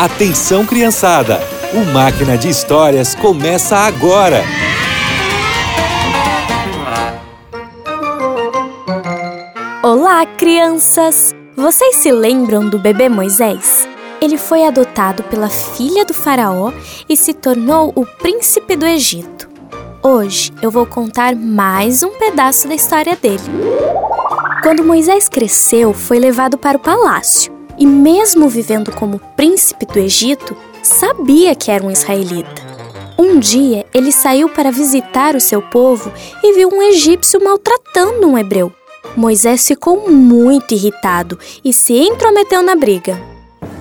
Atenção, criançada! O Máquina de Histórias começa agora! Olá, crianças! Vocês se lembram do bebê Moisés? Ele foi adotado pela filha do Faraó e se tornou o príncipe do Egito. Hoje eu vou contar mais um pedaço da história dele. Quando Moisés cresceu, foi levado para o palácio e, mesmo vivendo como príncipe do Egito, sabia que era um israelita. Um dia ele saiu para visitar o seu povo e viu um egípcio maltratando um hebreu. Moisés ficou muito irritado e se intrometeu na briga.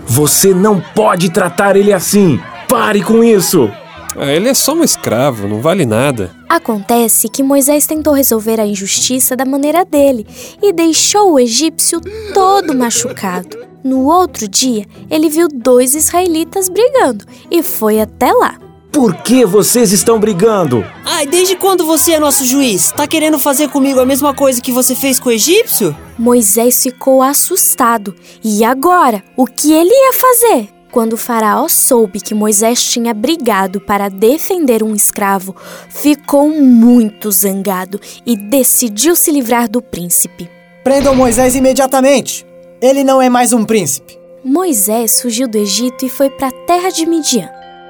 Você não pode tratar ele assim! Pare com isso! Ah, ele é só um escravo, não vale nada. Acontece que Moisés tentou resolver a injustiça da maneira dele e deixou o egípcio todo machucado. No outro dia, ele viu dois israelitas brigando e foi até lá. Por que vocês estão brigando? Ai, desde quando você é nosso juiz? Tá querendo fazer comigo a mesma coisa que você fez com o egípcio? Moisés ficou assustado. E agora? O que ele ia fazer? Quando o Faraó soube que Moisés tinha brigado para defender um escravo, ficou muito zangado e decidiu se livrar do príncipe. Prendam Moisés imediatamente! Ele não é mais um príncipe. Moisés fugiu do Egito e foi para a terra de Midian.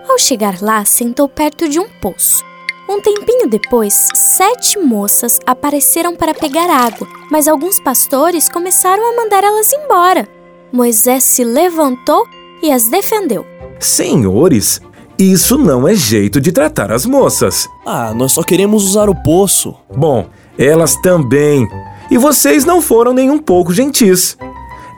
Ao chegar lá, sentou perto de um poço. Um tempinho depois, sete moças apareceram para pegar água, mas alguns pastores começaram a mandar elas embora. Moisés se levantou e as defendeu. Senhores, isso não é jeito de tratar as moças. Ah, nós só queremos usar o poço. Bom, elas também. E vocês não foram nem um pouco gentis.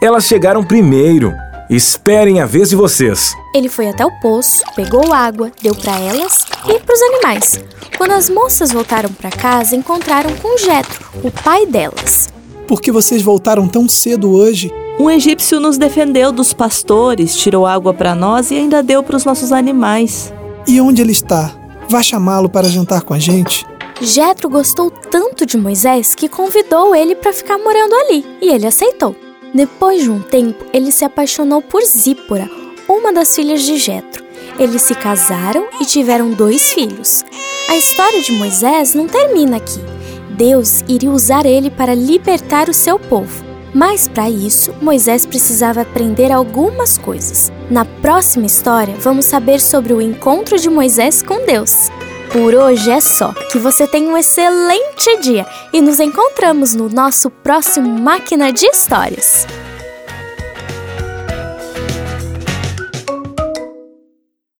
Elas chegaram primeiro. Esperem a vez de vocês. Ele foi até o poço, pegou água, deu para elas e para os animais. Quando as moças voltaram para casa, encontraram com Jetro, o pai delas. Por que vocês voltaram tão cedo hoje? Um egípcio nos defendeu dos pastores, tirou água para nós e ainda deu para os nossos animais. E onde ele está? Vá chamá-lo para jantar com a gente. Jetro gostou tanto de Moisés que convidou ele para ficar morando ali, e ele aceitou. Depois de um tempo, ele se apaixonou por Zípora, uma das filhas de Jetro. Eles se casaram e tiveram dois filhos. A história de Moisés não termina aqui. Deus iria usar ele para libertar o seu povo. Mas para isso, Moisés precisava aprender algumas coisas. Na próxima história, vamos saber sobre o encontro de Moisés com Deus. Por hoje é só. Que você tenha um excelente dia e nos encontramos no nosso próximo Máquina de Histórias.